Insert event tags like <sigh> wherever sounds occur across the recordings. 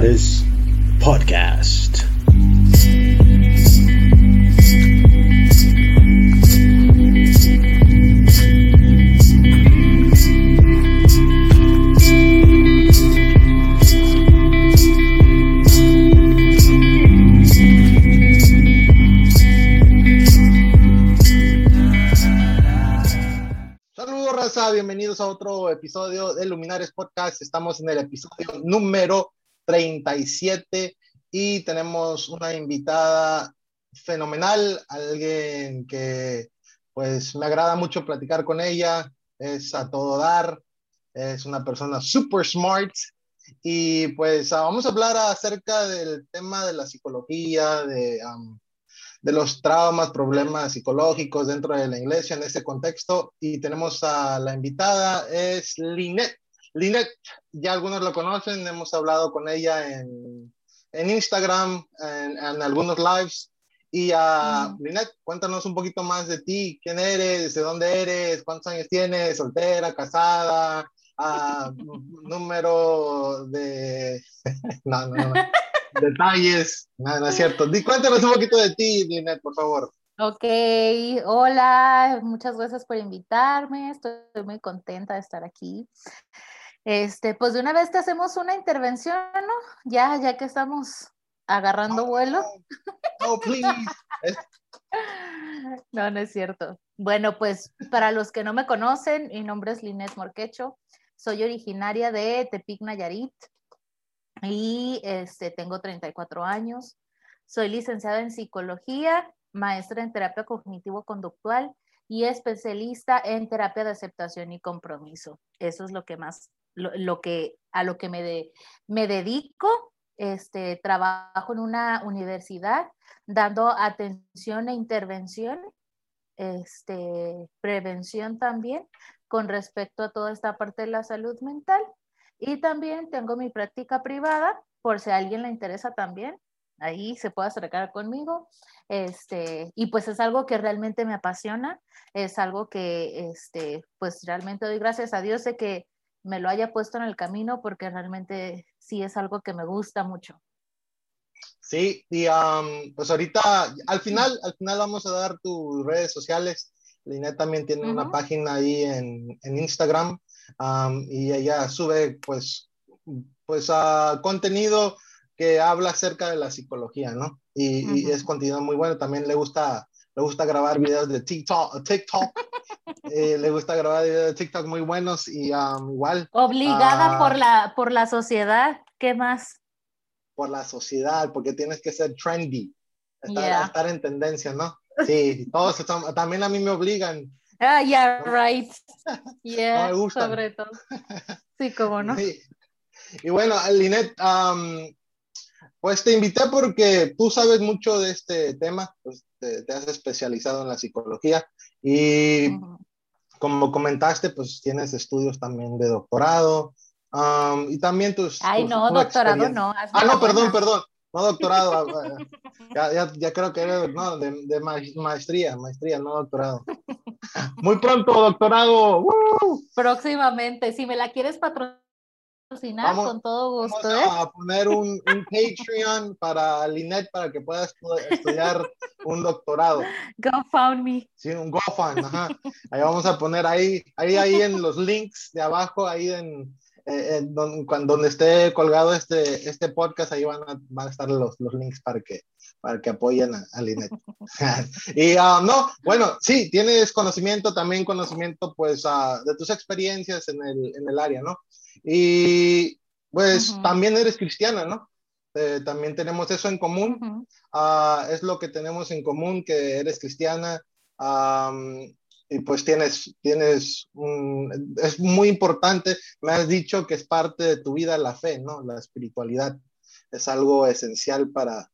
Illuminatus Podcast. Bienvenidos a otro episodio de Luminares Podcast. Estamos en el episodio número 37 y tenemos una invitada fenomenal, alguien que pues me agrada mucho platicar con ella, es a todo dar, es una persona super smart y pues ah, vamos a hablar acerca del tema de la psicología, de, de los traumas, problemas psicológicos dentro de la iglesia en este contexto y tenemos a la invitada, es Linet. Linet, ya algunos lo conocen, hemos hablado con ella en, en Instagram, en, en algunos lives. Y a Linet, cuéntanos un poquito más de ti, quién eres, de dónde eres, cuántos años tienes, soltera, casada, ah, <laughs> número de... <laughs> no, no, no. Detalles, no, no es cierto. Di, cuéntanos un poquito de ti, Linet, por favor. Ok, hola, muchas gracias por invitarme, estoy muy contenta de estar aquí. Este, pues de una vez te hacemos una intervención, ¿no? Ya, ya que estamos agarrando vuelo. No, please. <laughs> No, no es cierto. Bueno, pues para los que no me conocen, mi nombre es Linet Morquecho, soy originaria de Tepic, Nayarit y este, tengo 34 años. Soy licenciada en psicología, maestra en terapia cognitivo-conductual y especialista en terapia de aceptación y compromiso. Eso es lo que más, lo, que, a lo que me, me dedico. Este, trabajo en una universidad dando atención e intervención, este, prevención también con respecto a toda esta parte de la salud mental. Y también tengo mi práctica privada, por si a alguien le interesa también, ahí se puede acercar conmigo. Este, y pues es algo que realmente me apasiona, es algo que este, pues realmente doy gracias a Dios de que me lo haya puesto en el camino porque realmente sí es algo que me gusta mucho. Sí, y um, pues ahorita, al final, al final vamos a dar tus redes sociales. Linet también tiene una Ujú. página ahí en, en Instagram um, y ella sube pues, pues ah, contenido que habla acerca de la psicología, ¿no? Y, y Ujú. es contenido muy bueno. También le gusta, le gusta grabar videos de TikTok, TikTok. <laughs> Eh, le gusta grabar videos de TikTok muy buenos y um, igual Obligada Ah. por, la, por la sociedad, ¿qué más? por la sociedad, porque tienes que ser trendy, estar, Yeah. estar en tendencia, ¿no? <laughs> Sí, todos también a mí me obligan. Ah, yeah, No. right. <laughs> Yeah, gustan. sobre todo. Sí, cómo no. Sí. Y bueno, Linet, am, pues te invité porque tú sabes mucho de este tema, pues te, te has especializado en la psicología y como comentaste, pues tienes estudios también de doctorado am, y también tus... Ay, tus- no, doctorado no. Ah, no, perdón, perdón. No doctorado. ah, ya, ya, ya creo que era no, de, de ma- maestría, maestría, no doctorado. <laughs> Muy pronto, doctorado. ¡Woo! Próximamente, si me la quieres patrocinar, Vamos- con todo Vamos gusto, ¿eh? a poner un, un Patreon para Linet para que pueda estu- estudiar un doctorado. Go found me. Sí, un GoFund, ajá. Ahí vamos a poner ahí, ahí, ahí en los links de abajo, ahí en, eh, en don- cuan- donde esté colgado este, este podcast, ahí van a, van a estar los, los links para que, para que apoyen a, a Linet. <laughs> y ah, no, bueno, sí, tienes conocimiento, también conocimiento pues ah, de tus experiencias en el, en el área, ¿no? Y pues Ujú. también eres cristiana, ¿no? Eh, también tenemos eso en común. Ujú. Ah, es lo que tenemos en común, que eres cristiana am, y pues tienes, tienes un- es muy importante, me has dicho que es parte de tu vida la fe, ¿no? La espiritualidad es algo esencial para,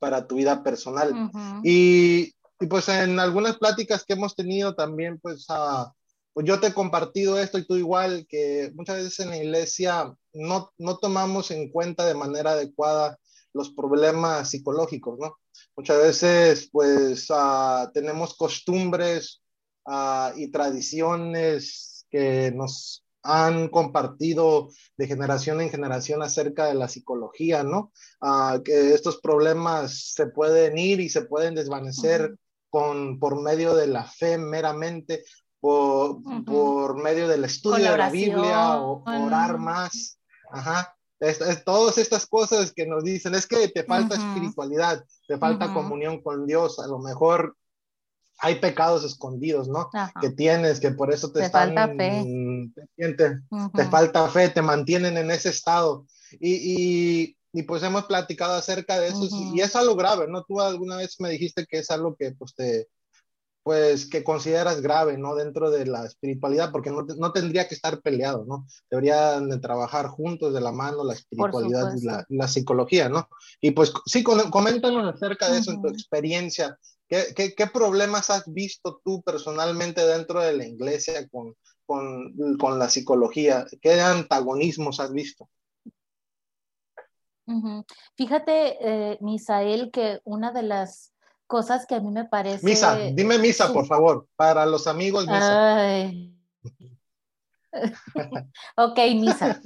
para tu vida personal. Y, y, pues en algunas pláticas que hemos tenido también, pues, ah, pues yo te he compartido esto y tú igual, que muchas veces en la iglesia no, no tomamos en cuenta de manera adecuada los problemas psicológicos, ¿no? Muchas veces, pues, ah, tenemos costumbres ah, y tradiciones que nos, han compartido de generación en generación acerca de la psicología, ¿no? Ah, que estos problemas se pueden ir y se pueden desvanecer con, por medio de la fe meramente, por, por medio del estudio de la Biblia o orar más. Ajá. Es, todas estas cosas que nos dicen, es que te falta espiritualidad, te falta comunión con Dios, a lo mejor hay pecados escondidos, ¿no? Que tienes, que por eso te, están, falta fe. Te, falta fe, te mantienen en ese estado. Y, y, pues hemos platicado acerca de eso y es algo grave, ¿no? Tú alguna vez me dijiste que es algo que pues te, pues que consideras grave, ¿no? Dentro de la espiritualidad, porque no, no tendría que estar peleado, ¿no? Deberían de trabajar juntos de la mano la espiritualidad y la, la, psicología, ¿no? Y pues sí, coméntanos acerca de eso en tu experiencia. ¿Qué, ¿Qué, qué, problemas has visto tú personalmente dentro de la iglesia con, con, con la psicología? ¿Qué antagonismos has visto? Fíjate, eh, Misael, que una de las cosas que a mí me parece... Misa, dime misa, por favor, para los amigos misa. <laughs> <laughs> ok, misa.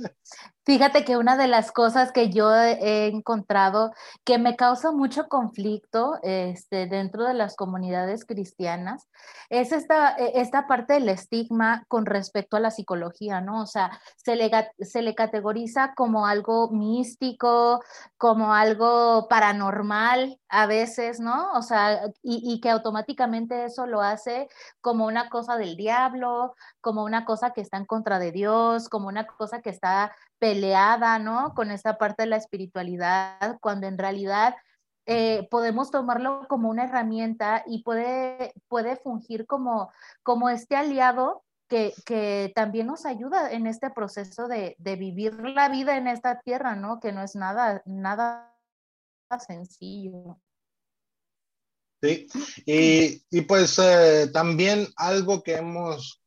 Fíjate que una de las cosas que yo he encontrado que me causa mucho conflicto este, dentro de las comunidades cristianas es esta, e, esta parte del estigma con respecto a la psicología, ¿no? O sea, se le, se le categoriza como algo místico, como algo paranormal a veces, ¿no? O sea, y, y que automáticamente eso lo hace como una cosa del diablo, como una cosa que está en contra de Dios, como una cosa que está peleada, ¿no? Con esta parte de la espiritualidad, cuando en realidad eh, podemos tomarlo como una herramienta y puede, puede fungir como, como este aliado que, que, también nos ayuda en este proceso de, de, vivir la vida en esta tierra, ¿no? Que no es nada, nada sencillo. Sí, y, y pues eh, también algo que hemos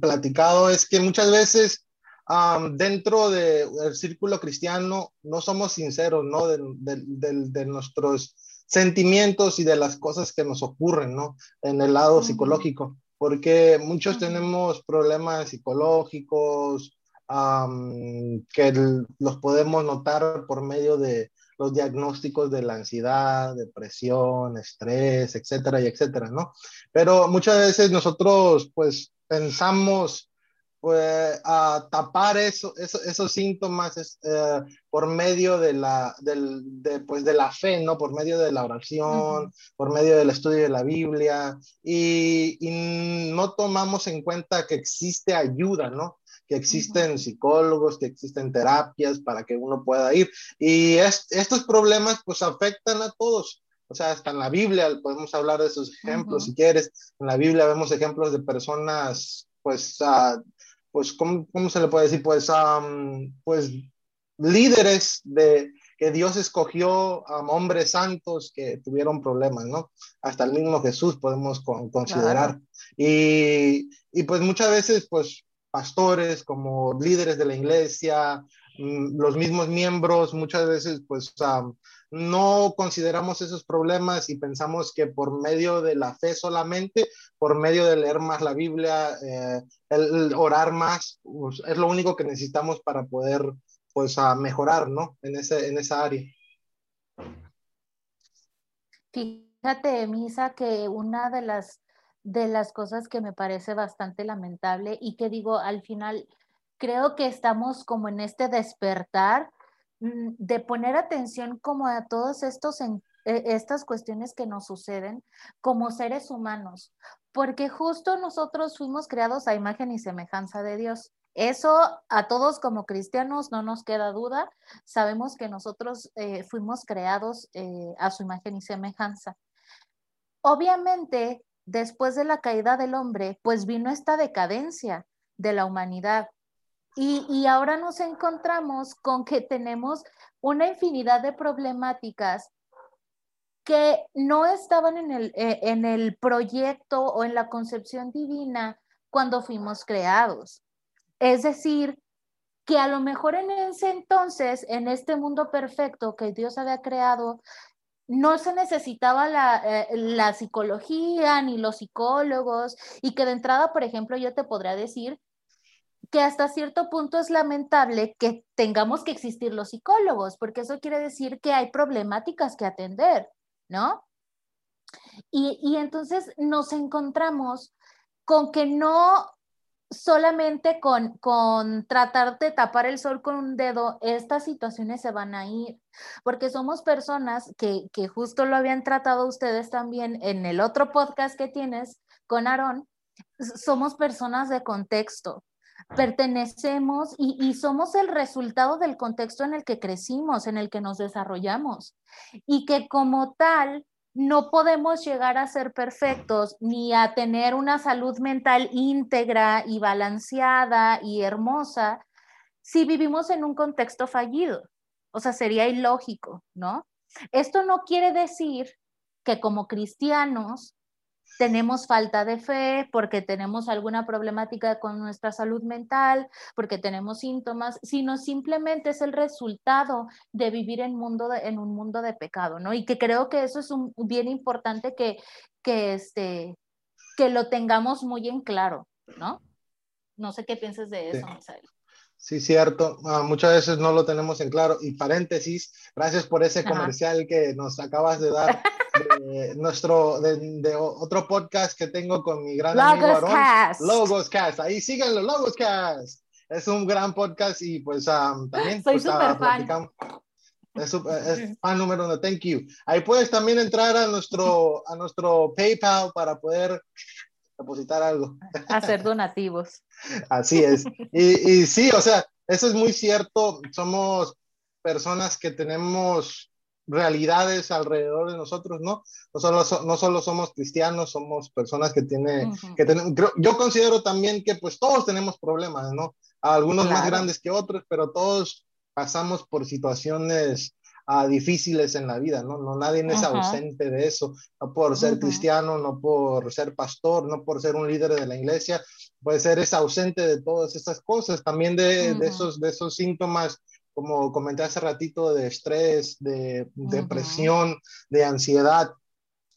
platicado es que muchas veces dentro del círculo cristiano no somos sinceros, ¿no? De, nuestros sentimientos y de las cosas que nos ocurren, ¿no? En el lado psicológico, porque muchos tenemos problemas psicológicos que los podemos notar por medio de los diagnósticos de la ansiedad, depresión, estrés, etcétera y etcétera, ¿no? Pero muchas veces nosotros, pues, pensamos pues, a tapar eso, esos síntomas eh, por medio de la, de, pues, de la fe, ¿no? Por medio de la oración, por medio del estudio de la Biblia, y, no tomamos en cuenta que existe ayuda, ¿no? Que existen psicólogos, que existen terapias para que uno pueda ir. Y estos problemas, pues, afectan a todos. O sea, hasta en la Biblia podemos hablar de esos ejemplos, si quieres. En la Biblia vemos ejemplos de personas, pues, uh, pues, ¿cómo, ¿cómo, se le puede decir? Pues, pues líderes de que Dios escogió a hombres santos que tuvieron problemas, ¿no? Hasta el mismo Jesús podemos considerar. Y, y, pues muchas veces, pues pastores como líderes de la iglesia, mm, los mismos miembros, muchas veces, pues no consideramos esos problemas y pensamos que por medio de la fe solamente, por medio de leer más la Biblia, eh, el, orar más, pues, es lo único que necesitamos para poder pues a mejorar, ¿no? En, ese, en esa área. Fíjate, Misa, que una de las, de las cosas que me parece bastante lamentable y que digo, al final, creo que estamos como en este despertar de poner atención como a todos estos en, e, estas cuestiones que nos suceden como seres humanos, porque justo nosotros fuimos creados a imagen y semejanza de Dios. Eso a todos como cristianos no nos queda duda. Sabemos que nosotros eh, fuimos creados eh, a su imagen y semejanza. Obviamente, después de la caída del hombre, pues vino esta decadencia de la humanidad. Y, ahora nos encontramos con que tenemos una infinidad de problemáticas que no estaban en el, eh, en el proyecto o en la concepción divina cuando fuimos creados. Es decir, que a lo mejor en ese entonces, en este mundo perfecto que Dios había creado, no se necesitaba la, eh, la, psicología ni los psicólogos y que de entrada, por ejemplo, yo te podría decir que hasta cierto punto es lamentable que tengamos que existir los psicólogos, porque eso quiere decir que hay problemáticas que atender, ¿no? Y, y entonces nos encontramos con que no solamente con, con tratar de tapar el sol con un dedo, estas situaciones se van a ir, porque somos personas que, que justo lo habían tratado ustedes también en el otro podcast que tienes con Aarón, somos personas de contexto, pertenecemos y, somos el resultado del contexto en el que crecimos, en el que nos desarrollamos, y que como tal no podemos llegar a ser perfectos ni a tener una salud mental íntegra y balanceada y hermosa si vivimos en un contexto fallido. O sea, sería ilógico, ¿no? Esto no quiere decir que como cristianos tenemos falta de fe, porque tenemos alguna problemática con nuestra salud mental, porque tenemos síntomas, sino simplemente es el resultado de vivir en, mundo en un mundo de pecado, ¿no? Y que creo que eso es un, bien importante que, que, este, que lo tengamos muy en claro, ¿no? No sé qué piensas de eso, sí. Sí, cierto. Uh, muchas veces no lo tenemos en claro. Y paréntesis, gracias por ese comercial que nos acabas de dar <laughs> de nuestro, de, de, otro podcast que tengo con mi gran Logos amigo Aaron. Cast. Logos Cast. Ahí síganlo, Logos Cast. Es un gran podcast y pues um, también. Soy pues, súper uh, fan. Es, es, fan número uno, thank you. Ahí puedes también entrar a nuestro, a nuestro PayPal para poder depositar algo. Hacer <laughs> donativos. Así es. Y, y, sí, o sea, eso es muy cierto. Somos personas que tenemos realidades alrededor de nosotros, ¿no? No solo, no solo somos cristianos, somos personas que tienen, uh -huh. que creo, yo considero también que pues todos tenemos problemas, ¿no? Algunos claro. más grandes que otros, pero todos pasamos por situaciones uh, difíciles en la vida, ¿no? No nadie es uh -huh. ausente de eso, no por ser -huh. cristiano, no por ser pastor, no por ser un líder de la iglesia, puede ser es ausente de todas esas cosas, también de, de esos, de esos síntomas como comenté hace ratito, de estrés, de depresión, de ansiedad.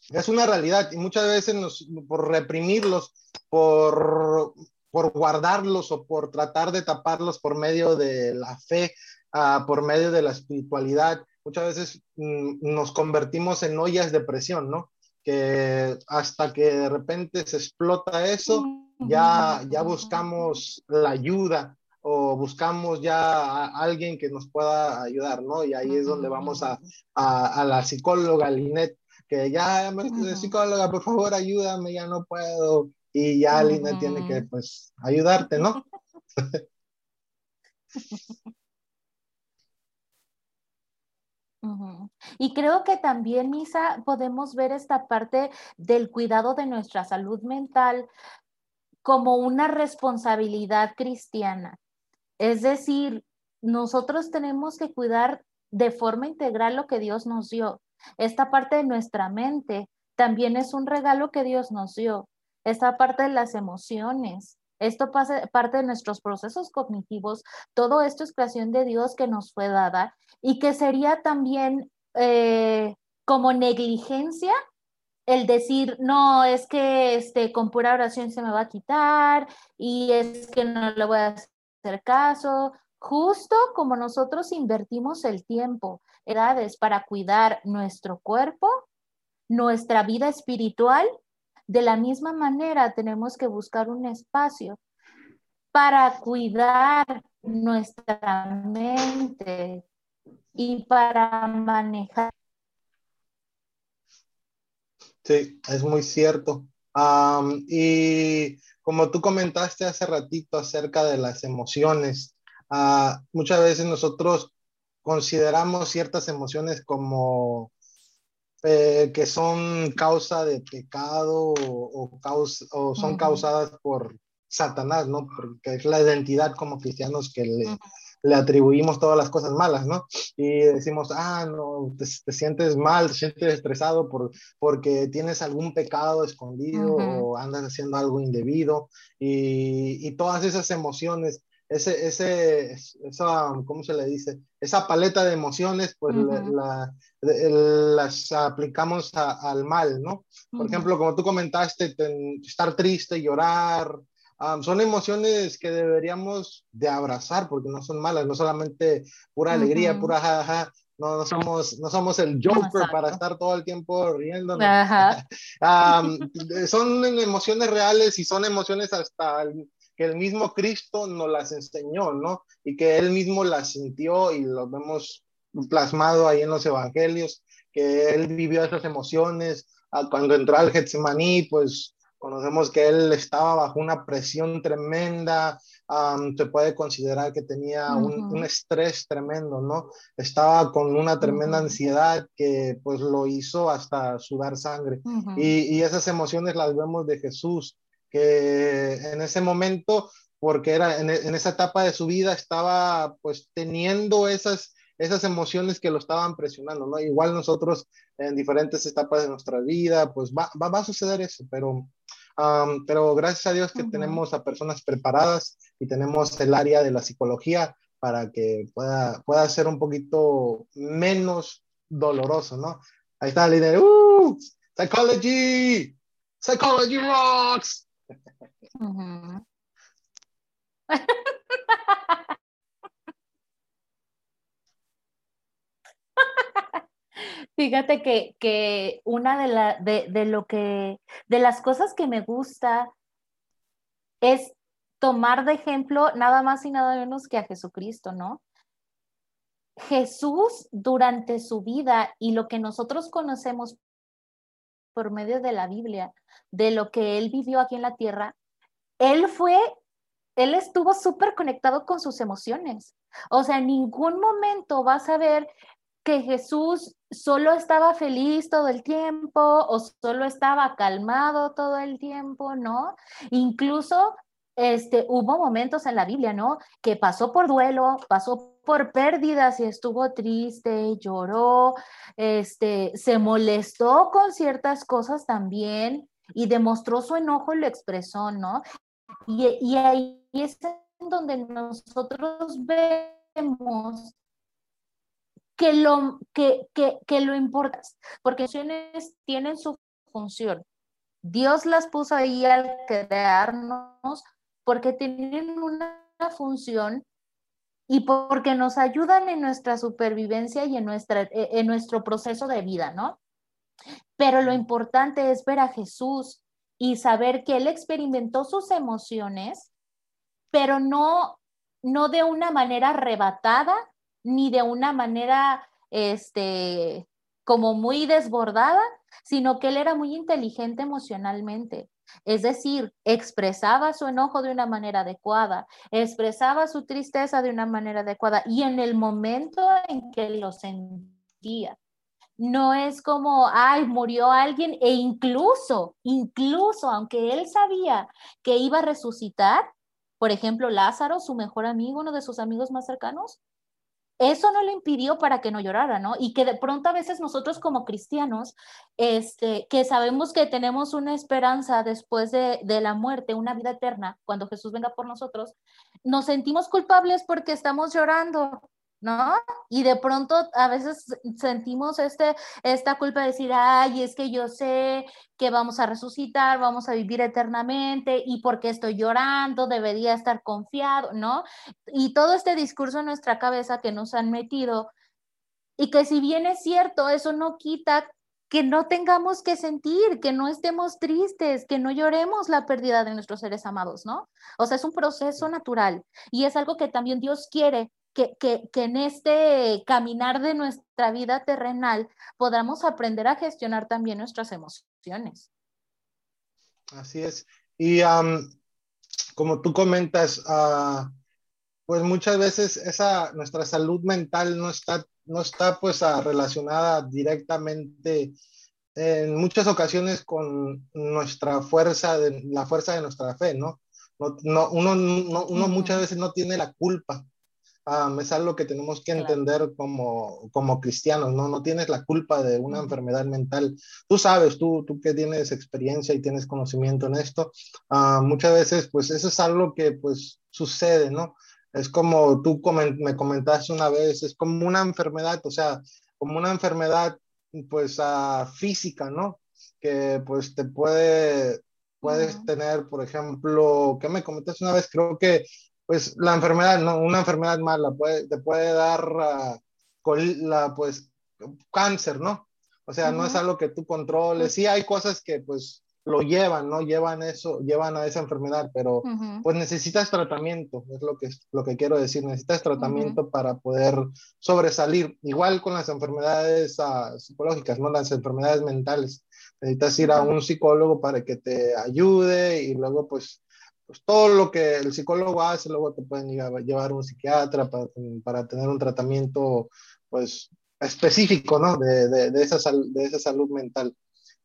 Es una realidad y muchas veces nos, por reprimirlos, por, por guardarlos o por tratar de taparlos por medio de la fe, uh, por medio de la espiritualidad, muchas veces mm, nos convertimos en ollas de presión, ¿no? Que hasta que de repente se explota eso, ya, ya buscamos la ayuda, o buscamos ya a alguien que nos pueda ayudar, ¿no? Y ahí es donde vamos a, a, a la psicóloga Linet, que ya, psicóloga, por favor, ayúdame, ya no puedo. Y ya. Linet tiene que, pues, ayudarte, ¿no? <laughs> Y creo que también, Misa, podemos ver esta parte del cuidado de nuestra salud mental como una responsabilidad cristiana. Es decir, nosotros tenemos que cuidar de forma integral lo que Dios nos dio. Esta parte de nuestra mente también es un regalo que Dios nos dio. Esta parte de las emociones, esto pasa parte de nuestros procesos cognitivos. Todo esto es creación de Dios que nos fue dada y que sería también eh, como negligencia el decir, no, es que este, con pura oración se me va a quitar y es que no le voy a hacer caso, justo como nosotros invertimos el tiempo, edades para cuidar nuestro cuerpo, nuestra vida espiritual, de la misma manera tenemos que buscar un espacio para cuidar nuestra mente y para manejar. Sí, es muy cierto. Y como tú comentaste hace ratito acerca de las emociones, uh, muchas veces nosotros consideramos ciertas emociones como eh, que son causa de pecado o, o, causa, o son uh -huh. causadas por Satanás, ¿no? Porque es la identidad como cristianos que le, uh -huh. Le, atribuimos todas las cosas malas, ¿no? Y decimos, ah, no, te, te sientes mal, te sientes estresado por, porque tienes algún pecado escondido uh -huh. o andas haciendo algo indebido y, y todas esas emociones ese, ese, esa, ¿cómo se le dice? Esa paleta de emociones, pues uh -huh. la, la, las aplicamos a, al mal, ¿no? Por uh -huh. ejemplo, como tú comentaste, ten, estar triste, llorar, son emociones que deberíamos de abrazar porque no son malas, no solamente pura alegría, pura jaja, no, no, somos, no somos el Joker para estar todo el tiempo riendo. <laughs> son emociones reales y son emociones hasta que el mismo Cristo nos las enseñó, ¿no? Y que él mismo las sintió y lo vemos plasmado ahí en los evangelios, que él vivió esas emociones. Ah, cuando entró al Getsemaní, pues conocemos que él estaba bajo una presión tremenda, se puede considerar que tenía un, estrés tremendo, ¿no? Estaba con una tremenda ansiedad que pues lo hizo hasta sudar sangre. y, esas emociones las vemos de Jesús, que en ese momento, porque era en, en esa etapa de su vida, estaba pues teniendo esas esas emociones que lo estaban presionando, ¿no? Igual nosotros en diferentes etapas de nuestra vida, pues va, va, a suceder eso, pero, pero gracias a Dios que tenemos a personas preparadas y tenemos el área de la psicología para que pueda, pueda ser un poquito menos doloroso, ¿no? Ahí está el líder, ¡uh! Psychology, Psychology rocks. <laughs> Fíjate que, una de, la, de, lo que, de las cosas que me gusta es tomar de ejemplo nada más y nada menos que a Jesucristo, ¿no? Jesús durante su vida y lo que nosotros conocemos por medio de la Biblia, de lo que él vivió aquí en la tierra, él fue, él estuvo súper conectado con sus emociones. O sea, en ningún momento vas a ver que Jesús solo estaba feliz todo el tiempo o solo estaba calmado todo el tiempo, ¿no? Incluso este, hubo momentos en la Biblia, ¿no? Que pasó por duelo, pasó por pérdidas y estuvo triste, lloró, este, se molestó con ciertas cosas también y demostró su enojo y lo expresó, ¿no? Y, y ahí es donde nosotros vemos que lo, que, que, que lo importa, porque emociones tienen su función. Dios las puso ahí al crearnos porque tienen una función y porque nos ayudan en nuestra supervivencia y en, nuestra, e, en nuestro proceso de vida, ¿no? Pero lo importante es ver a Jesús y saber que Él experimentó sus emociones, pero no, no de una manera arrebatada, ni de una manera, este, como muy desbordada, sino que él era muy inteligente emocionalmente. Es decir, expresaba su enojo de una manera adecuada, expresaba su tristeza de una manera adecuada y en el momento en que lo sentía. No es como, ay, murió alguien e incluso, incluso, aunque él sabía que iba a resucitar, por ejemplo, Lázaro, su mejor amigo, uno de sus amigos más cercanos, eso no le impidió para que no llorara, ¿no? Y que de pronto a veces nosotros como cristianos, este, que sabemos que tenemos una esperanza después de, de la muerte, una vida eterna, cuando Jesús venga por nosotros, nos sentimos culpables porque estamos llorando, ¿no? Y de pronto a veces sentimos este, esta culpa de decir, ay, es que yo sé que vamos a resucitar, vamos a vivir eternamente y porque estoy llorando, debería estar confiado, ¿no? Y todo este discurso en nuestra cabeza que nos han metido y que si bien es cierto, eso no quita que no tengamos que sentir, que no estemos tristes, que no lloremos la pérdida de nuestros seres amados, ¿no? O sea, es un proceso natural y es algo que también Dios quiere que, en este caminar de nuestra vida terrenal podamos aprender a gestionar también nuestras emociones. Así es. Y como tú comentas, ah, pues muchas veces esa, nuestra salud mental no está, no está pues ah, relacionada directamente en muchas ocasiones con nuestra fuerza, de, la fuerza de nuestra fe, ¿no? no, uno, uno muchas veces no tiene la culpa es algo que tenemos que entender como, como cristianos, ¿no? No tienes la culpa de una enfermedad mental. Tú sabes, tú, tú que tienes experiencia y tienes conocimiento en esto, ah, muchas veces, pues eso es algo que, pues, sucede, ¿no? Es como tú me comentaste una vez, es como una enfermedad, o sea, como una enfermedad, pues, uh, física, ¿no? Que, pues, te puede puedes tener, por ejemplo, ¿qué me comentaste una vez? Creo que, pues, la enfermedad, ¿no? Una enfermedad mala puede, te puede dar la, pues, cáncer, ¿no? O sea, no es algo que tú controles. Sí hay cosas que, pues, lo llevan, ¿no? Llevan eso, llevan a esa enfermedad, pero pues necesitas tratamiento, es lo que, lo que quiero decir, necesitas tratamiento para poder sobresalir, igual con las enfermedades uh, psicológicas, ¿no? Las enfermedades mentales, necesitas ir a un psicólogo para que te ayude y luego pues, pues todo lo que el psicólogo hace, luego te pueden llevar a un psiquiatra para, para tener un tratamiento pues específico, ¿no? De, de, de, esa, de esa salud mental.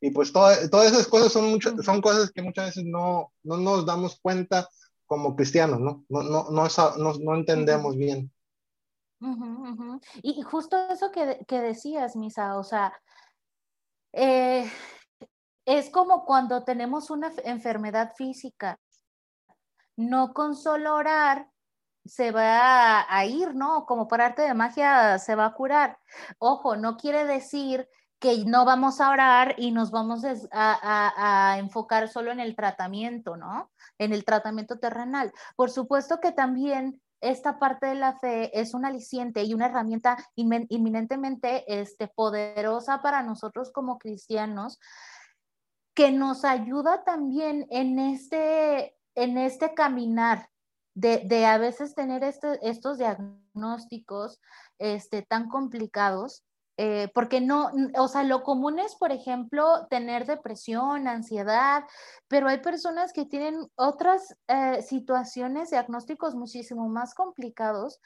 Y pues todas esas cosas son, mucho, son cosas que muchas veces no, no nos damos cuenta como cristianos, ¿no? No, no, no, no, no entendemos bien. Y justo eso que, que, decías, Misa, o sea, eh, es como cuando tenemos una enfermedad física. No con solo orar se va a, a ir, ¿no? Como por arte de magia se va a curar. Ojo, no quiere decir que no vamos a orar y nos vamos a, enfocar solo en el tratamiento, ¿no? En el tratamiento terrenal. Por supuesto que también esta parte de la fe es un aliciente y una herramienta inminentemente este, poderosa para nosotros como cristianos, que nos ayuda también en este, en este caminar de, a veces tener este, estos diagnósticos este, tan complicados eh, porque no, o sea, lo común es, por ejemplo, tener depresión, ansiedad, pero hay personas que tienen otras eh, situaciones, diagnósticos muchísimo más complicados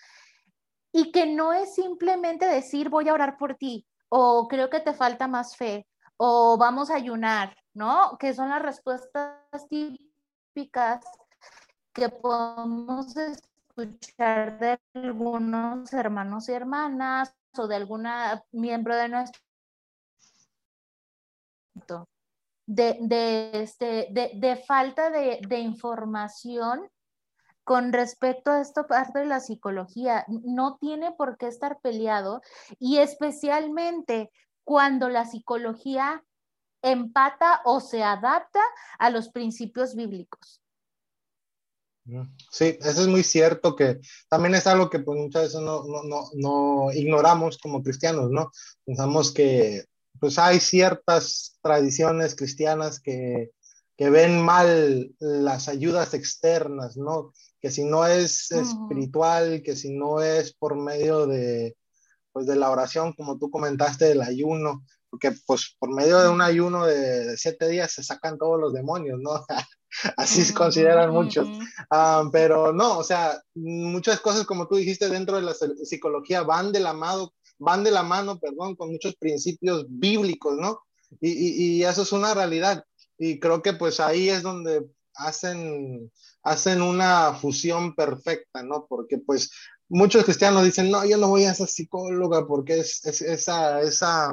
y que no es simplemente decir voy a orar por ti o creo que te falta más fe o vamos a ayunar, ¿no? Que son las respuestas típicas que podemos escuchar de algunos hermanos y hermanas o de alguna miembro de nuestro de, de, este, de, falta de, de, información con respecto a esto parte de la psicología. No tiene por qué estar peleado y especialmente cuando la psicología empata o se adapta a los principios bíblicos. Sí, eso es muy cierto que también es algo que pues, muchas veces no, no, no, no, ignoramos como cristianos, ¿no? Pensamos que pues hay ciertas tradiciones cristianas que, que ven mal las ayudas externas, ¿no? Que si no es espiritual, que si no es por medio de, pues, de la oración, como tú comentaste, del ayuno, porque pues por medio de un ayuno de, siete días se sacan todos los demonios, ¿no? <laughs> Así se consideran muchos. Ah, pero no, o sea, muchas cosas como tú dijiste dentro de la psicología van de la mano, van de la mano, perdón, con muchos principios bíblicos, ¿no? Y, y, y eso es una realidad. Y creo que pues ahí es donde hacen, hacen una fusión perfecta, ¿no? Porque pues muchos cristianos dicen, no, yo no voy a ser psicóloga porque es, es esa, esa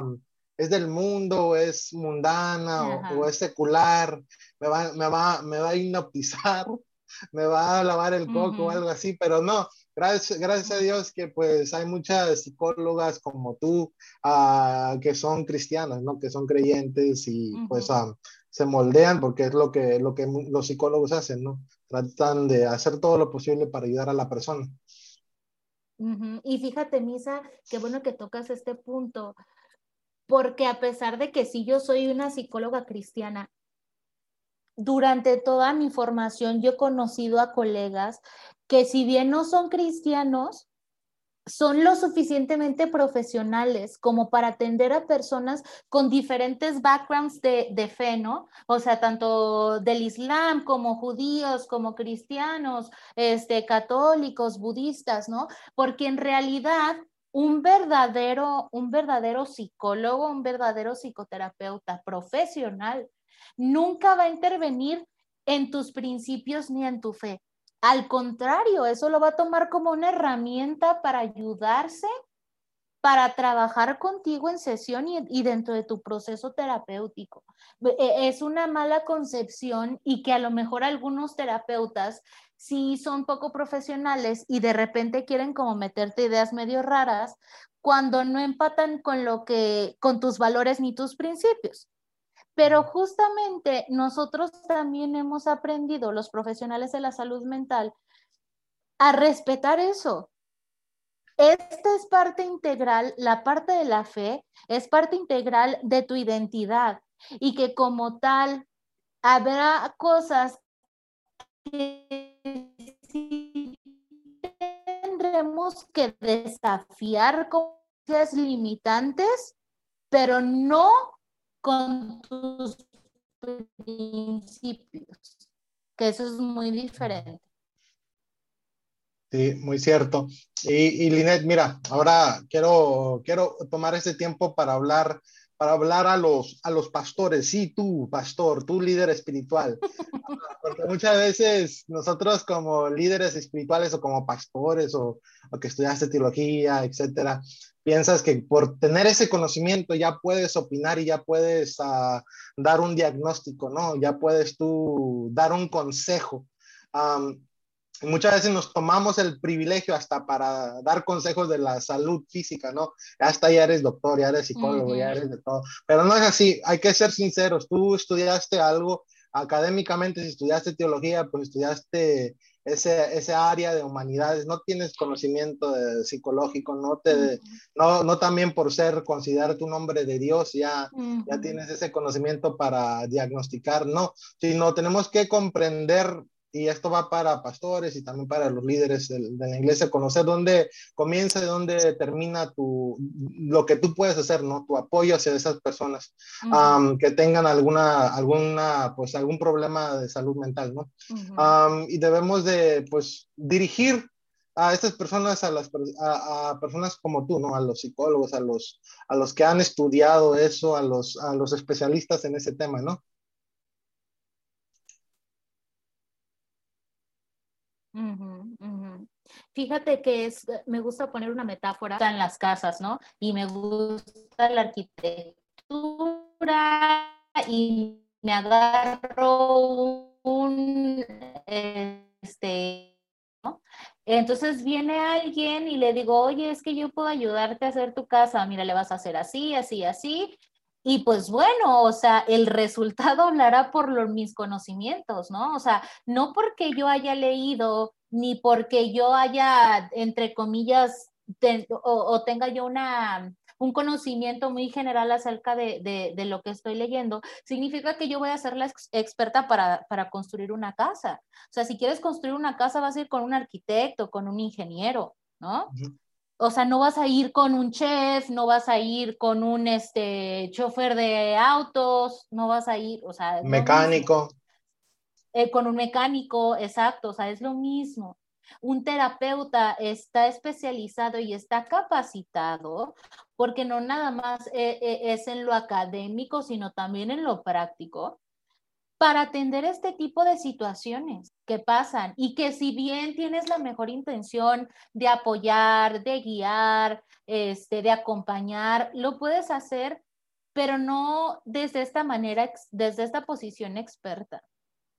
es del mundo, es mundana o, es secular, me va, me, va, me va a hipnotizar, <laughs> me va a lavar el coco o algo así, pero no, gracias, gracias a Dios que pues hay muchas psicólogas como tú uh, que son cristianas, ¿no? Que son creyentes y pues uh, se moldean porque es lo que, lo que los psicólogos hacen, ¿no? Tratan de hacer todo lo posible para ayudar a la persona. Y fíjate, Misa, qué bueno que tocas este punto, porque a pesar de que sí yo soy una psicóloga cristiana, durante toda mi formación yo he conocido a colegas que si bien no son cristianos, son lo suficientemente profesionales como para atender a personas con diferentes backgrounds de, de, fe, ¿no? O sea, tanto del Islam como judíos, como cristianos, este, católicos, budistas, ¿no? Porque en realidad un verdadero, un verdadero psicólogo, un verdadero psicoterapeuta profesional, nunca va a intervenir en tus principios ni en tu fe. Al contrario, eso lo va a tomar como una herramienta para ayudarse, para trabajar contigo en sesión y, y, dentro de tu proceso terapéutico. E, es una mala concepción y que a lo mejor algunos terapeutas si son poco profesionales y de repente quieren como meterte ideas medio raras cuando no empatan con lo que, con tus valores ni tus principios. Pero justamente nosotros también hemos aprendido, los profesionales de la salud mental, a respetar eso. Esta es parte integral, la parte de la fe es parte integral de tu identidad y que como tal habrá cosas que tendremos que desafiar con limitantes, pero no con tus principios, que eso es muy diferente. Sí, muy cierto. Y, y Linet, mira, ahora quiero, quiero tomar este tiempo para hablar, para hablar a los, a los pastores. Sí, tú, pastor, tú líder espiritual. <laughs> Porque muchas veces nosotros como líderes espirituales o como pastores o, o que estudiaste teología, etcétera, piensas que por tener ese conocimiento ya puedes opinar y ya puedes uh, dar un diagnóstico, ¿no? Ya puedes tú dar un consejo. Muchas veces nos tomamos el privilegio hasta para dar consejos de la salud física, ¿no? Hasta ya eres doctor, ya eres psicólogo, ya eres de todo. Pero no es así, hay que ser sinceros. Tú estudiaste algo académicamente, si estudiaste teología, pues estudiaste ese, ese área de humanidades, no tienes conocimiento de, psicológico, no, te, no, no también por ser considerado un hombre de Dios, ya, ya tienes ese conocimiento para diagnosticar, no, sino tenemos que comprender y esto va para pastores y también para los líderes de, la iglesia, conocer dónde comienza y dónde termina tu, lo que tú puedes hacer, ¿no? Tu apoyo hacia esas personas que tengan alguna, alguna, pues algún problema de salud mental, ¿no? y debemos de, pues, dirigir a estas personas, a las a, personas como tú, ¿no? A los psicólogos, a los, a los que han estudiado eso, a los, a los especialistas en ese tema, ¿no? Fíjate que es, me gusta poner una metáfora en las casas, ¿no? Y me gusta la arquitectura y me agarro un, este, ¿no? Entonces viene alguien y le digo, oye, es que yo puedo ayudarte a hacer tu casa, mira, le vas a hacer así, así, así, y pues bueno, o sea, el resultado hablará por los, mis conocimientos, ¿no? O sea, no porque yo haya leído, ni porque yo haya, entre comillas, o, tenga yo una, un conocimiento muy general acerca de, de, lo que estoy leyendo, significa que yo voy a ser la experta para, para, construir una casa. O sea, si quieres construir una casa, vas a ir con un arquitecto, con un ingeniero, ¿no? O sea, no vas a ir con un chef, no vas a ir con un este, chofer de autos, no vas a ir, o sea... Mecánico. Eh, con un mecánico, exacto, o sea, es lo mismo. Un terapeuta está especializado y está capacitado porque no nada más eh, eh, es en lo académico, sino también en lo práctico para atender este tipo de situaciones que pasan y que si bien tienes la mejor intención de apoyar, de guiar, este, de acompañar, lo puedes hacer, pero no desde esta manera, desde esta posición experta.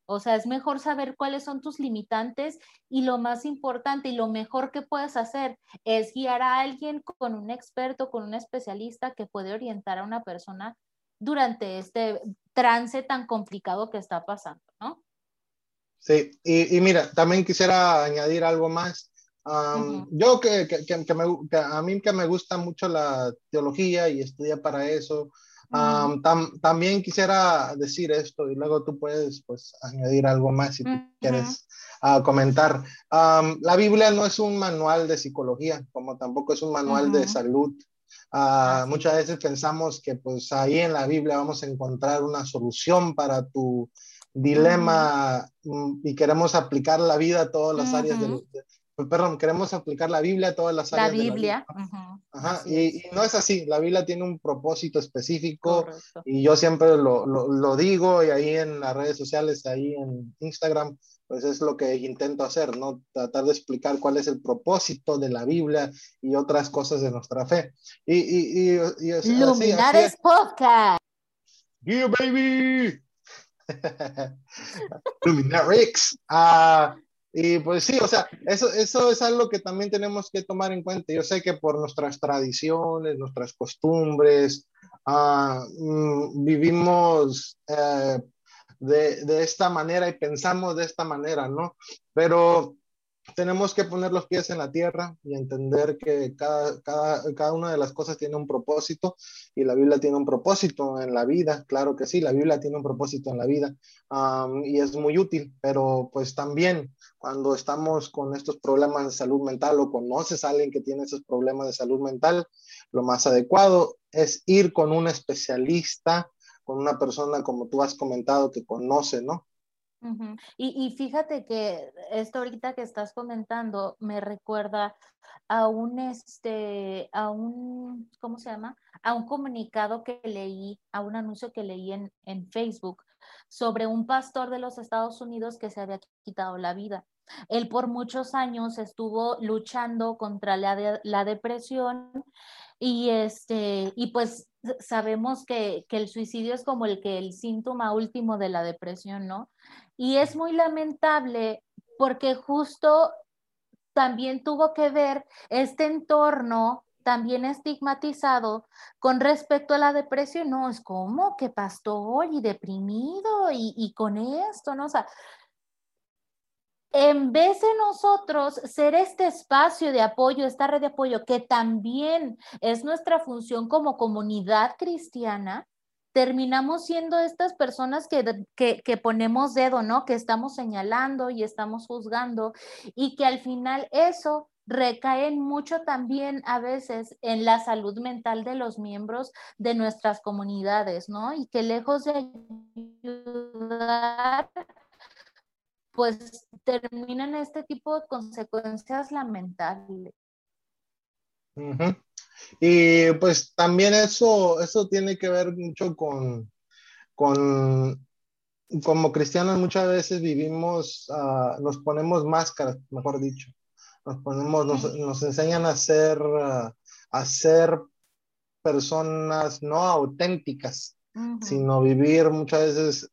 O sea, es mejor saber cuáles son tus limitantes y lo más importante y lo mejor que puedes hacer es guiar a alguien con un experto, con un especialista que puede orientar a una persona durante este trance tan complicado que está pasando, ¿no? Sí, y, mira, también quisiera añadir algo más. Yo que, que, que, me, a mí que me gusta mucho la teología y estudia para eso, también quisiera decir esto y luego tú puedes pues añadir algo más si quieres uh, comentar. la Biblia no es un manual de psicología, como tampoco es un manual de salud. Ah, muchas veces pensamos que pues ahí en la Biblia vamos a encontrar una solución para tu dilema mm, y queremos aplicar la vida a todas las áreas del, pues, perdón, queremos aplicar la Biblia a todas las áreas. La Biblia. Ajá, y, no es así, la Biblia tiene un propósito específico y yo siempre lo, lo, lo, digo y ahí en las redes sociales, ahí en Instagram, pues es lo que intento hacer, ¿no? Tratar de explicar cuál es el propósito de la Biblia y otras cosas de nuestra fe. Y, y, y, Luminares Podcast. Yeah, baby. <laughs> Luminares. Ah, y pues sí, o sea, eso, eso es algo que también tenemos que tomar en cuenta. Yo sé que por nuestras tradiciones, nuestras costumbres, mm, vivimos eh, de, de, esta manera y pensamos de esta manera, ¿no? Pero tenemos que poner los pies en la tierra y entender que cada, cada, cada, una de las cosas tiene un propósito y la Biblia tiene un propósito en la vida, claro que sí, la Biblia tiene un propósito en la vida y es muy útil, pero pues también cuando estamos con estos problemas de salud mental o conoces a alguien que tiene esos problemas de salud mental, lo más adecuado es ir con un especialista, una persona como tú has comentado que conoce, ¿no? y, y, fíjate que esto ahorita que estás comentando me recuerda a un, este, a un, ¿cómo se llama? A un comunicado que leí, a un anuncio que leí en, en Facebook sobre un pastor de los Estados Unidos que se había quitado la vida. Él por muchos años estuvo luchando contra la, la depresión y, este, y pues sabemos que, que, el suicidio es como el que el síntoma último de la depresión, ¿no? Y es muy lamentable porque justo también tuvo que ver este entorno también estigmatizado con respecto a la depresión. No, es como que pastor y deprimido y, y con esto, ¿no? O sea, en vez de nosotros ser este espacio de apoyo, esta red de apoyo, que también es nuestra función como comunidad cristiana, terminamos siendo estas personas que, que, ponemos dedo, ¿no? Que estamos señalando y estamos juzgando y que al final eso recae mucho también a veces en la salud mental de los miembros de nuestras comunidades, ¿no? Y que lejos de ayudar, pues terminan este tipo de consecuencias lamentables. Y pues también eso, eso tiene que ver mucho con, con como cristianos muchas veces vivimos, uh, nos ponemos máscaras, mejor dicho. Nos ponemos, nos, nos enseñan a ser, uh, a ser personas no auténticas, uh -huh. sino vivir muchas veces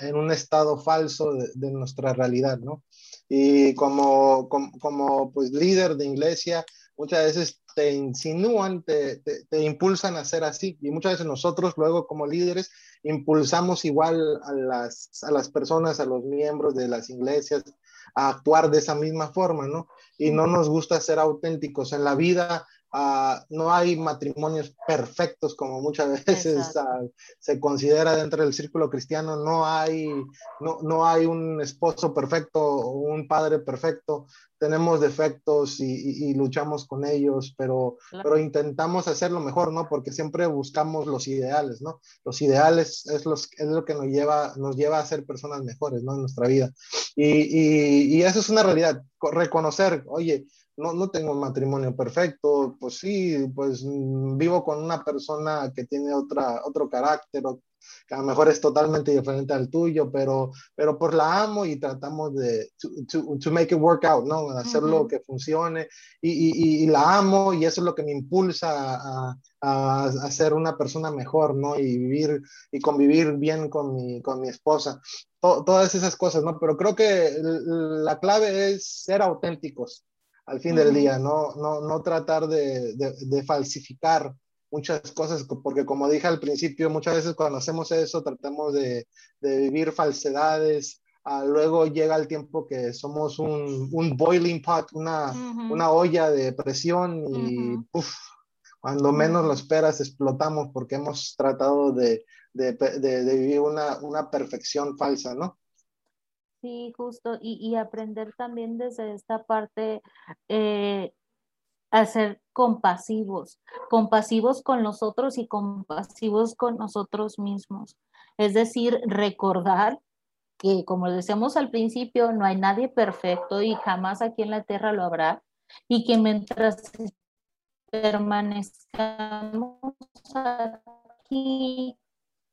en un estado falso de, de, nuestra realidad, ¿no? Y como, como, como pues líder de iglesia, muchas veces te insinúan, te, te, te, impulsan a ser así. Y muchas veces nosotros luego como líderes impulsamos igual a las, a las personas, a los miembros de las iglesias a actuar de esa misma forma, ¿no? Y no nos gusta ser auténticos. En la vida Uh, no hay matrimonios perfectos como muchas <laughs> veces uh, se considera dentro del círculo cristiano, no hay, no, no hay un esposo perfecto o un padre perfecto, tenemos defectos y, y, y luchamos con ellos, pero, claro. pero intentamos hacerlo mejor, ¿no? Porque siempre buscamos los ideales, ¿no? Los ideales es, los, es lo que nos lleva, nos lleva a ser personas mejores, ¿no? En nuestra vida. Y, y eso es una realidad, reconocer, oye, no, no tengo un matrimonio perfecto, pues sí, pues mm, vivo con una persona que tiene otra, otro carácter, que a lo mejor es totalmente diferente al tuyo, pero, pero por la amo y tratamos de to, to, to make it work out, ¿no? Hacerlo uh -huh. que funcione y, y, y, la amo y eso es lo que me impulsa a, a, a, ser una persona mejor, ¿no? Y vivir y convivir bien con mi, con mi esposa. To, todas esas cosas, ¿no? Pero creo que la clave es ser auténticos al fin del día, no, no, no tratar de, de, de, falsificar muchas cosas, porque como dije al principio, muchas veces cuando hacemos eso tratamos de, de vivir falsedades, uh, luego llega el tiempo que somos un, un boiling pot, una, uh -huh. una, olla de presión y uf, cuando menos lo esperas explotamos porque hemos tratado de, de vivir una, una perfección falsa, ¿no? Sí, justo, y, y, aprender también desde esta parte eh, a ser compasivos, compasivos con los otros y compasivos con nosotros mismos. Es decir, recordar que, como decíamos al principio, no hay nadie perfecto y jamás aquí en la tierra lo habrá, y que mientras permanezcamos aquí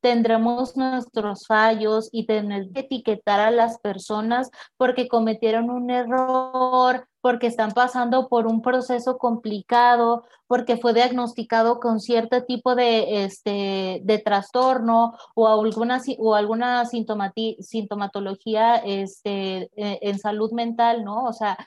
tendremos nuestros fallos y tener que etiquetar a las personas porque cometieron un error, porque están pasando por un proceso complicado, porque fue diagnosticado con cierto tipo de, este, de trastorno o alguna, o alguna sintomatología este, e, en salud mental, ¿no? O sea,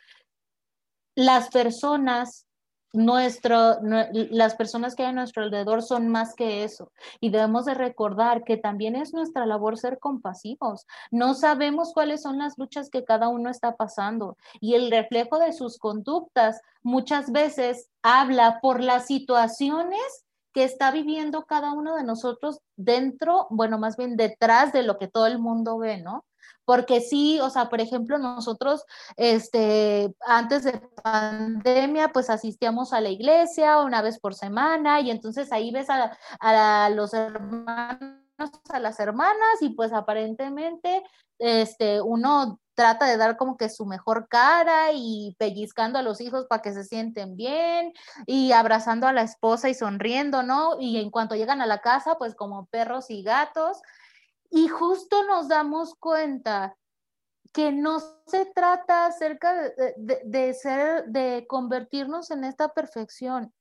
las personas nuestro, las personas que hay a nuestro alrededor son más que eso. Y debemos de recordar que también es nuestra labor ser compasivos. No sabemos cuáles son las luchas que cada uno está pasando. Y el reflejo de sus conductas muchas veces habla por las situaciones que está viviendo cada uno de nosotros dentro, bueno, más bien detrás de lo que todo el mundo ve, ¿no? Porque sí, o sea, por ejemplo, nosotros, este, antes de pandemia, pues asistíamos a la iglesia una vez por semana y entonces ahí ves a, a los hermanos, a las hermanas y pues aparentemente, este, uno trata de dar como que su mejor cara y pellizcando a los hijos para que se sienten bien y abrazando a la esposa y sonriendo, ¿no? Y en cuanto llegan a la casa, pues como perros y gatos. Y justo nos damos cuenta que no se trata acerca de, ser, de convertirnos en esta perfección.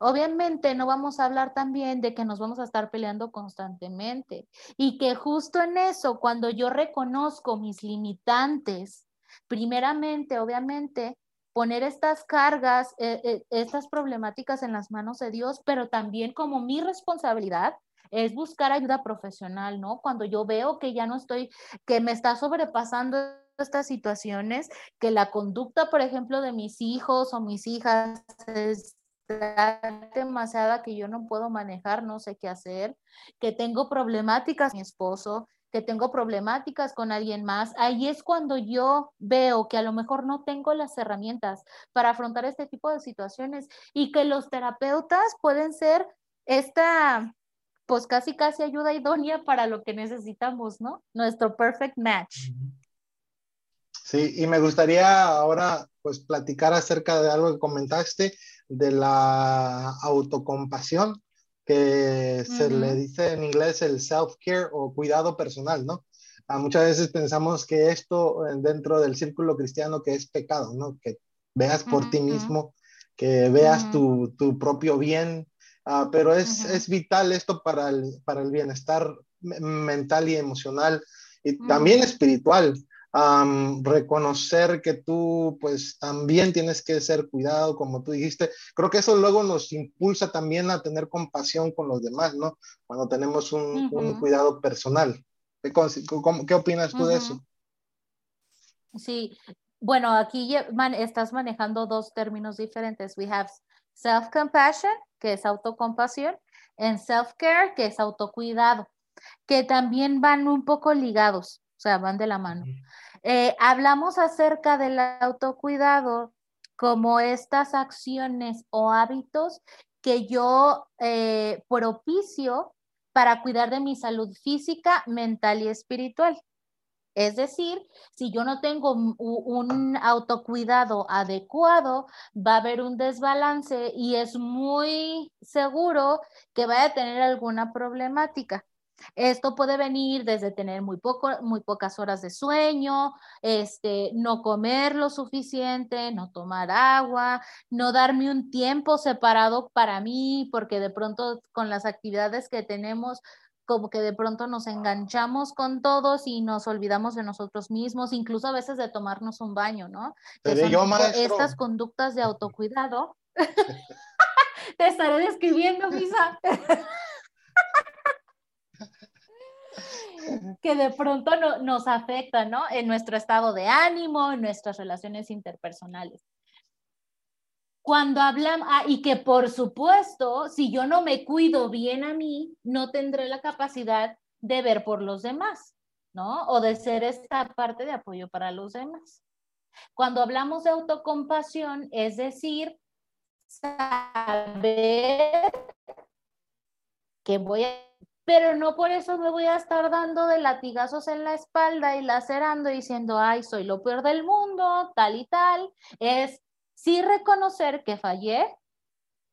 Obviamente no vamos a hablar también de que nos vamos a estar peleando constantemente y que justo en eso, cuando yo reconozco mis limitantes, primeramente, obviamente, poner estas cargas, eh, eh, estas problemáticas en las manos de Dios, pero también como mi responsabilidad es buscar ayuda profesional, ¿no? Cuando yo veo que ya no estoy, que me está sobrepasando estas situaciones, que la conducta, por ejemplo, de mis hijos o mis hijas es demasiada que yo no puedo manejar, no sé qué hacer, que tengo problemáticas con mi esposo, que tengo problemáticas con alguien más, ahí es cuando yo veo que a lo mejor no tengo las herramientas para afrontar este tipo de situaciones y que los terapeutas pueden ser esta pues casi casi ayuda idónea para lo que necesitamos, ¿no? Nuestro perfect match. Sí, y me gustaría ahora pues platicar acerca de algo que comentaste de la autocompasión, que se le dice en inglés el self-care o cuidado personal, ¿no? Ah, muchas veces pensamos que esto eh, dentro del círculo cristiano que es pecado, ¿no? Que veas por ti mismo, que veas tu, tu propio bien, Ah, pero es, es, vital esto para el, para el bienestar mental y emocional y también espiritual. reconocer que tú pues también tienes que ser cuidado, como tú dijiste. Creo que eso luego nos impulsa también a tener compasión con los demás, ¿no? Cuando tenemos un, un cuidado personal. ¿Qué, qué opinas tú de eso? Sí, bueno, aquí estás manejando dos términos diferentes. We have self-compassion que es autocompasión, en self-care, que es autocuidado, que también van un poco ligados, o sea, van de la mano. Eh, hablamos acerca del autocuidado como estas acciones o hábitos que yo eh, propicio para cuidar de mi salud física, mental y espiritual. Es decir, si yo no tengo un autocuidado adecuado, va a haber un desbalance y es muy seguro que vaya a tener alguna problemática. Esto puede venir desde tener muy, poco, muy pocas horas de sueño, este, no comer lo suficiente, no tomar agua, no darme un tiempo separado para mí, porque de pronto con las actividades que tenemos, como que de pronto nos enganchamos con todos y nos olvidamos de nosotros mismos, incluso a veces de tomarnos un baño, ¿no? estas conductas de autocuidado. <laughs> <laughs> Te estaré describiendo, Misa. <laughs> que de pronto nos afecta, ¿no? En nuestro estado de ánimo, en nuestras relaciones interpersonales cuando hablamos, ah, y que por supuesto, si yo no me cuido bien a mí, no tendré la capacidad de ver por los demás, ¿no? O de ser esta parte de apoyo para los demás. Cuando hablamos de autocompasión, es decir, saber que voy a pero no por eso me voy a estar dando de latigazos en la espalda y lacerando diciendo, ay, soy lo peor del mundo, tal y tal. Es sí reconocer que fallé,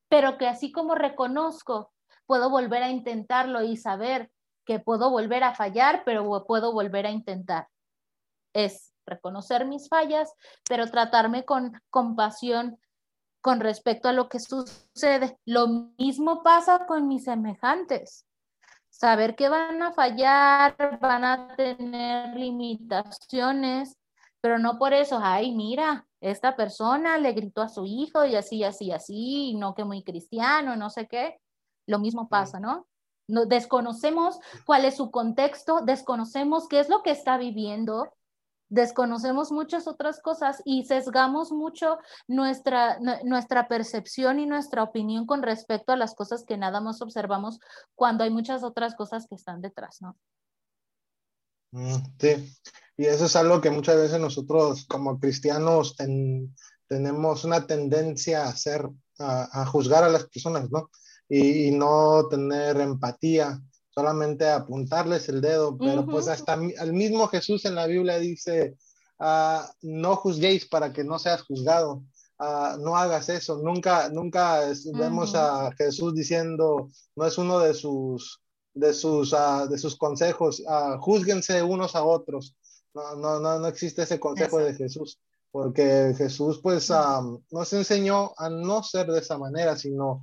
pero que así como reconozco, puedo volver a intentarlo y saber que puedo volver a fallar, pero puedo volver a intentar. Es reconocer mis fallas, pero tratarme con compasión con respecto a lo que sucede. Lo mismo pasa con mis semejantes. Saber que van a fallar, van a tener limitaciones, pero no por eso, ay, mira, esta persona le gritó a su hijo y así, así, así, no que muy cristiano, no sé qué. Lo mismo pasa, ¿no? no desconocemos cuál es su contexto, desconocemos qué es lo que está viviendo, desconocemos muchas otras cosas y sesgamos mucho nuestra, nuestra percepción y nuestra opinión con respecto a las cosas que nada más observamos cuando hay muchas otras cosas que están detrás, ¿no? Mm, sí, y eso es algo que muchas veces nosotros como cristianos tenemos una tendencia a hacer, a, juzgar a las personas, ¿no? Y, no tener empatía, solamente apuntarles el dedo, pero pues hasta el mismo Jesús en la Biblia dice, ah, no juzguéis para que no seas juzgado. Ah, no hagas eso. Nunca, nunca vemos a Jesús diciendo, no es uno de sus de sus, uh, de sus consejos, uh, juzguense unos a otros. No, no, no, no existe ese consejo de Jesús, porque Jesús pues um, nos enseñó a no ser de esa manera, sino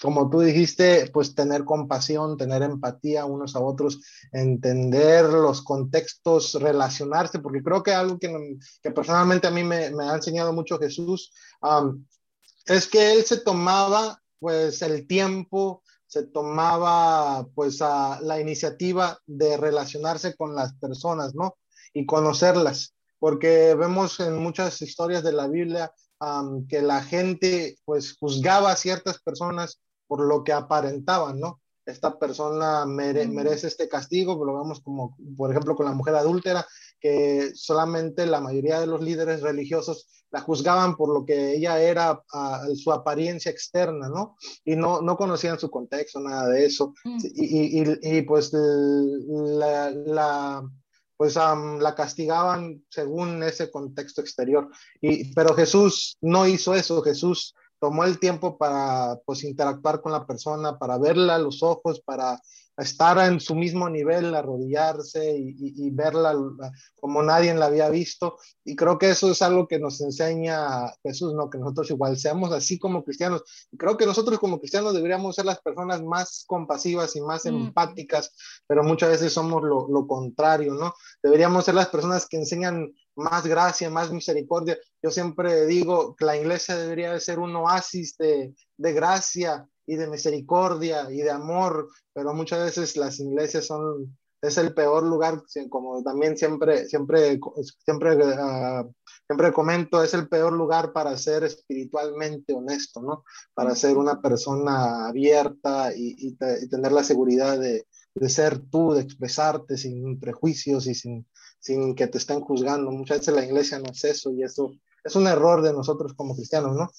como tú dijiste, pues tener compasión, tener empatía unos a otros, entender los contextos, relacionarse, porque creo que algo que, que personalmente a mí me, me, ha enseñado mucho Jesús um, es que él se tomaba pues el tiempo se tomaba pues a la iniciativa de relacionarse con las personas, ¿no? Y conocerlas, porque vemos en muchas historias de la Biblia que la gente pues juzgaba a ciertas personas por lo que aparentaban, ¿no? Esta persona merece este castigo, lo vemos como, por ejemplo, con la mujer adúltera, que solamente la mayoría de los líderes religiosos la juzgaban por lo que ella era, su apariencia externa, ¿no? Y no, no conocían su contexto, nada de eso. Mm. Y, y, y, pues la, la pues la castigaban según ese contexto exterior. Y, pero Jesús no hizo eso, Jesús tomó el tiempo para pues interactuar con la persona, para verla a los ojos, para estar en su mismo nivel, arrodillarse y, verla como nadie la había visto. Y creo que eso es algo que nos enseña Jesús, ¿no? Que nosotros igual seamos así como cristianos. Y creo que nosotros como cristianos deberíamos ser las personas más compasivas y más empáticas, pero muchas veces somos lo, lo contrario, ¿no? Deberíamos ser las personas que enseñan más gracia, más misericordia. Yo siempre digo que la iglesia debería ser un oasis de, de gracia, y de misericordia y de amor, pero muchas veces las iglesias son, es el peor lugar, como también siempre, siempre, siempre, uh, siempre comento, es el peor lugar para ser espiritualmente honesto, ¿no? Para ser una persona abierta y, y, tener la seguridad de, de, ser tú, de expresarte sin prejuicios y sin, sin que te estén juzgando. Muchas veces la iglesia no es eso y eso es un error de nosotros como cristianos, ¿no?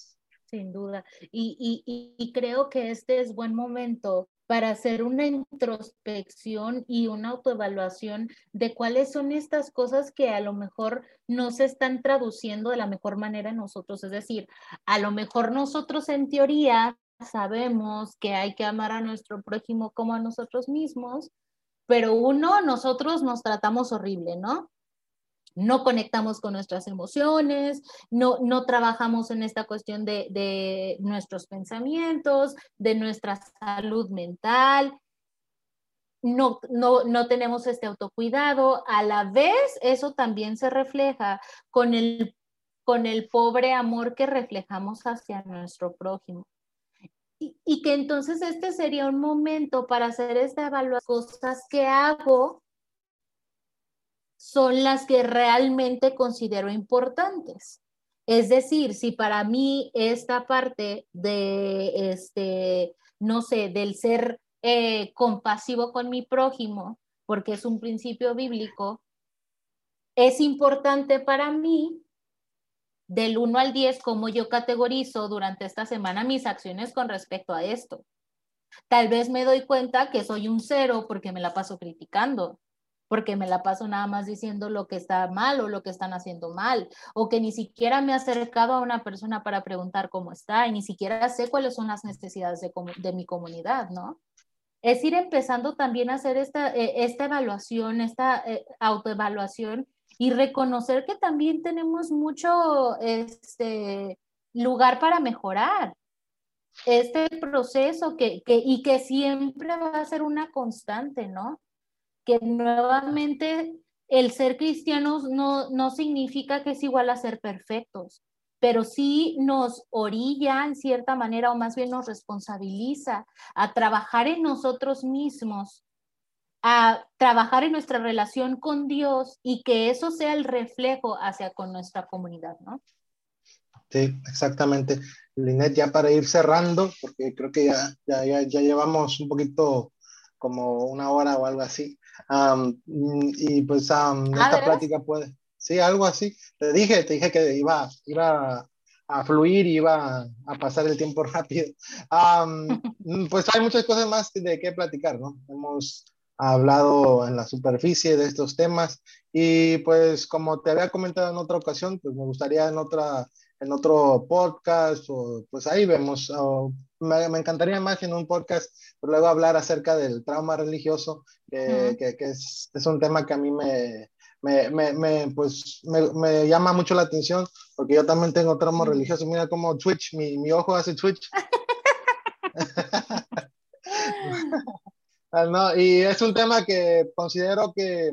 Sin duda. Y, y, creo que este es buen momento para hacer una introspección y una autoevaluación de cuáles son estas cosas que a lo mejor no se están traduciendo de la mejor manera en nosotros. Es decir, a lo mejor nosotros en teoría sabemos que hay que amar a nuestro prójimo como a nosotros mismos, pero uno, nosotros nos tratamos horrible, ¿no? No conectamos con nuestras emociones, no, no trabajamos en esta cuestión de, de nuestros pensamientos, de nuestra salud mental, no, no, no, tenemos este autocuidado. A la vez, eso también se refleja con el, con el pobre amor que reflejamos hacia nuestro prójimo. Y, y que entonces este sería un momento para hacer esta evaluación, cosas que hago son las que realmente considero importantes. Es decir, si para mí esta parte de, este, no sé, del ser eh, compasivo con mi prójimo, porque es un principio bíblico, es importante para mí, del 1 al 10, cómo yo categorizo durante esta semana mis acciones con respecto a esto. Tal vez me doy cuenta que soy un cero porque me la paso criticando porque me la paso nada más diciendo lo que está mal o lo que están haciendo mal, o que ni siquiera me he acercado a una persona para preguntar cómo está y ni siquiera sé cuáles son las necesidades de, mi comunidad, ¿no? Es ir empezando también a hacer esta, eh, esta evaluación, esta eh, autoevaluación y reconocer que también tenemos mucho este, lugar para mejorar este proceso que, que, y que siempre va a ser una constante, ¿no? Que nuevamente el ser cristianos no, no significa que es igual a ser perfectos. pero sí nos orilla en cierta manera o más bien nos responsabiliza a trabajar en nosotros mismos a trabajar en nuestra relación con Dios y que eso sea el reflejo hacia con nuestra comunidad, ¿no? Sí, exactamente. Linet, ya para ir cerrando, porque creo que ya, ya, ya, llevamos un poquito como una hora o algo así. Y pues ah, esta plática puede, sí, algo así. Te dije, te dije que iba, iba a fluir y iba a, pasar el tiempo <laughs> rápido. <laughs> pues hay muchas cosas más de qué platicar, ¿no? Hemos ha hablado en la superficie de estos temas y pues como te había comentado en otra ocasión, pues me gustaría en otra en otro podcast o pues ahí vemos me, me, encantaría más en un podcast pero luego hablar acerca del trauma religioso que, que, es, es, un tema que a mí me, me, me, pues, me, llama mucho la atención porque yo también tengo trauma religioso. Mira como Twitch mi, mi ojo hace Twitch. <laughs> Ah, no, y es un tema que considero que,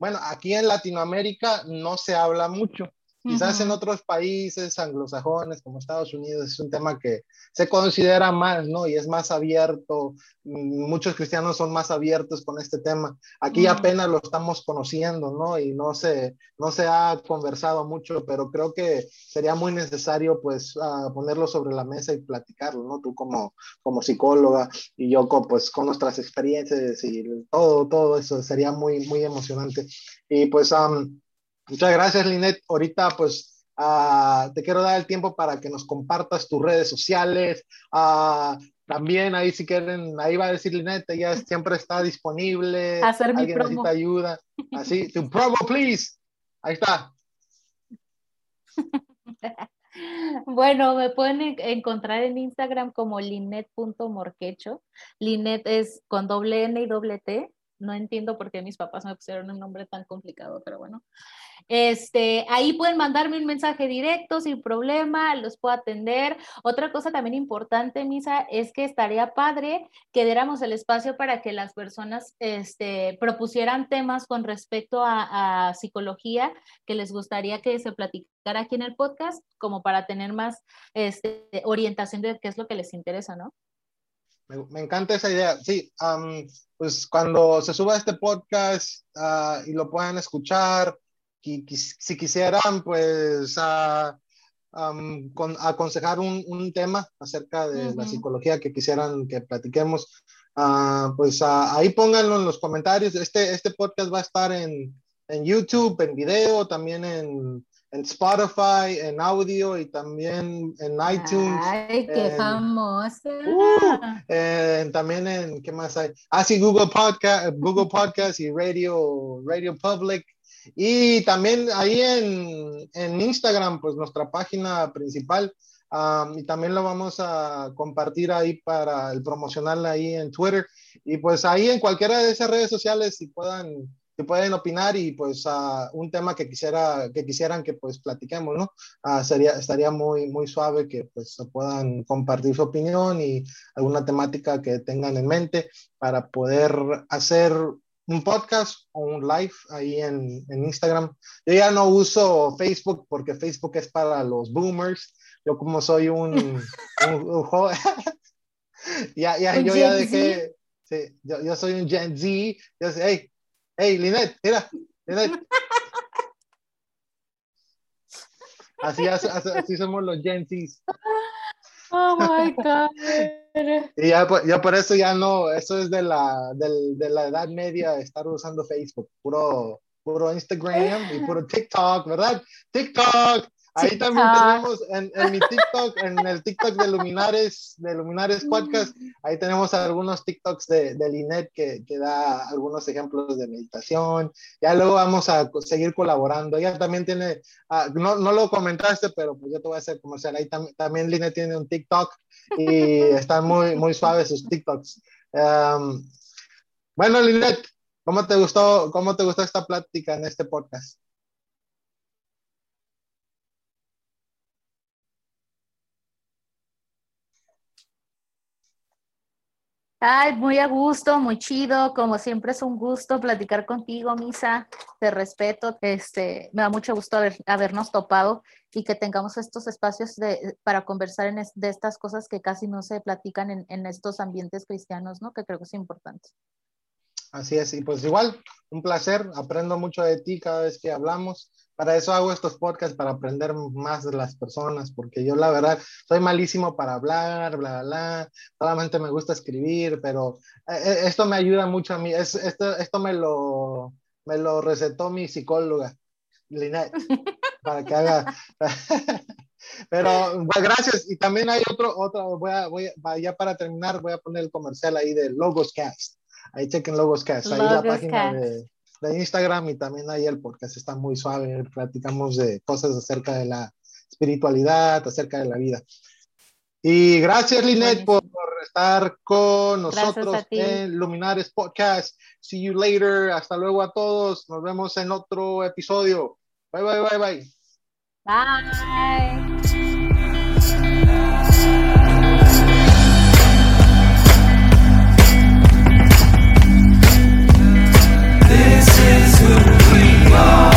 bueno, aquí en Latinoamérica no se habla mucho. Quizás en otros países anglosajones como Estados Unidos es un tema que se considera más, ¿no? Y es más abierto. Mm, muchos cristianos son más abiertos con este tema. Aquí apenas lo estamos conociendo, ¿no? Y no se, no se ha conversado mucho, pero creo que sería muy necesario, pues, uh, ponerlo sobre la mesa y platicarlo, ¿no? Tú como, como psicóloga y yo, pues, con nuestras experiencias y todo, todo eso sería muy, muy emocionante. Y pues, um, Muchas gracias, Linet. Ahorita, pues, uh, te quiero dar el tiempo para que nos compartas tus redes sociales. Uh, también ahí si quieren, ahí va a decir Linet, ella <laughs> siempre está disponible. Hacer mi Alguien necesita ayuda. Así, tu <laughs> promo, please. Ahí está. Bueno, me pueden encontrar en Instagram como linet.morquecho. Linet es con doble N y doble T. No entiendo por qué mis papás me pusieron un nombre tan complicado, pero bueno. Este, ahí pueden mandarme un mensaje directo sin problema, los puedo atender. Otra cosa también importante, Misa, es que estaría padre que diéramos el espacio para que las personas este, propusieran temas con respecto a, psicología que les gustaría que se platicara aquí en el podcast, como para tener más este, orientación de qué es lo que les interesa, ¿no? Me, encanta esa idea. Sí, pues cuando se suba este podcast ah, y lo puedan escuchar, si quisieran, pues, aconsejar un, tema acerca de la psicología que quisieran que platiquemos, ah, pues ah, ahí pónganlo en los comentarios. Este, este podcast va a estar en, en YouTube, en video, también en, en Spotify, en audio y también en iTunes. Ay, qué famosa. Uh, también en, ¿qué más hay? Ah, sí, Google Podcast, Google Podcast y Radio, Radio Public. Y también ahí en, en Instagram, pues nuestra página principal. y también lo vamos a compartir ahí para el promocional ahí en Twitter. Y pues ahí en cualquiera de esas redes sociales, si puedan, si pueden opinar y pues un tema que, quisiera, que quisieran que pues platiquemos, ¿no? sería, estaría muy, muy suave que pues puedan compartir su opinión y alguna temática que tengan en mente para poder hacer un podcast o un live ahí en, en, Instagram. Yo ya no uso Facebook porque Facebook es para los boomers. Yo como soy un, <laughs> un, joven, <laughs> ya, ya, yo ya dejé, sí, yo, yo, soy un Gen Z. Yo sé, hey, hey, Linet, mira, Linet. Así, así, así somos los Gen Zs. Oh my <laughs> God. Y ya, ya, por eso ya no, eso es de la, de la edad media estar usando Facebook, puro, puro Instagram y puro TikTok, ¿verdad? TikTok. Ahí también tenemos en, en, mi TikTok, en el TikTok de Luminares, de Luminares Podcast, ahí tenemos algunos TikToks de, de Linet que, que, da algunos ejemplos de meditación. Ya luego vamos a seguir colaborando. Ella también tiene, ah, no, no, lo comentaste, pero pues yo te voy a hacer comercial. Ahí también Linet tiene un TikTok y están muy, muy suaves sus TikToks. bueno, Linet, ¿cómo te gustó, cómo te gustó esta plática en este podcast? Ay, muy a gusto, muy chido. Como siempre es un gusto platicar contigo, Misa. Te respeto. Este, me da mucho gusto haber, habernos topado y que tengamos estos espacios de, para conversar en de estas cosas que casi no se platican en, en estos ambientes cristianos, ¿no? Que creo que es importante. Así es, y pues igual, un placer, aprendo mucho de ti cada vez que hablamos. Para eso hago estos podcasts, para aprender más de las personas, porque yo la verdad soy malísimo para hablar, bla, bla, bla, solamente me gusta escribir, pero eh, eh, esto me ayuda mucho a mí, es, esto, esto me, lo, me lo recetó mi psicóloga, Linet, <laughs> para que haga... Pero pues, gracias. Y también hay otro, otro, voy a, voy a, ya para terminar, voy a poner el comercial ahí de Logos Cast. Ahí chequen Logos Cast, ahí la página de, de, Instagram y también ahí el podcast está muy suave. Platicamos de cosas acerca de la espiritualidad, acerca de la vida. Y gracias, Linet, por estar con nosotros en Luminares Podcast. See you later. Hasta luego a todos. Nos vemos en otro episodio. Bye, bye, bye, bye. Bye. Go.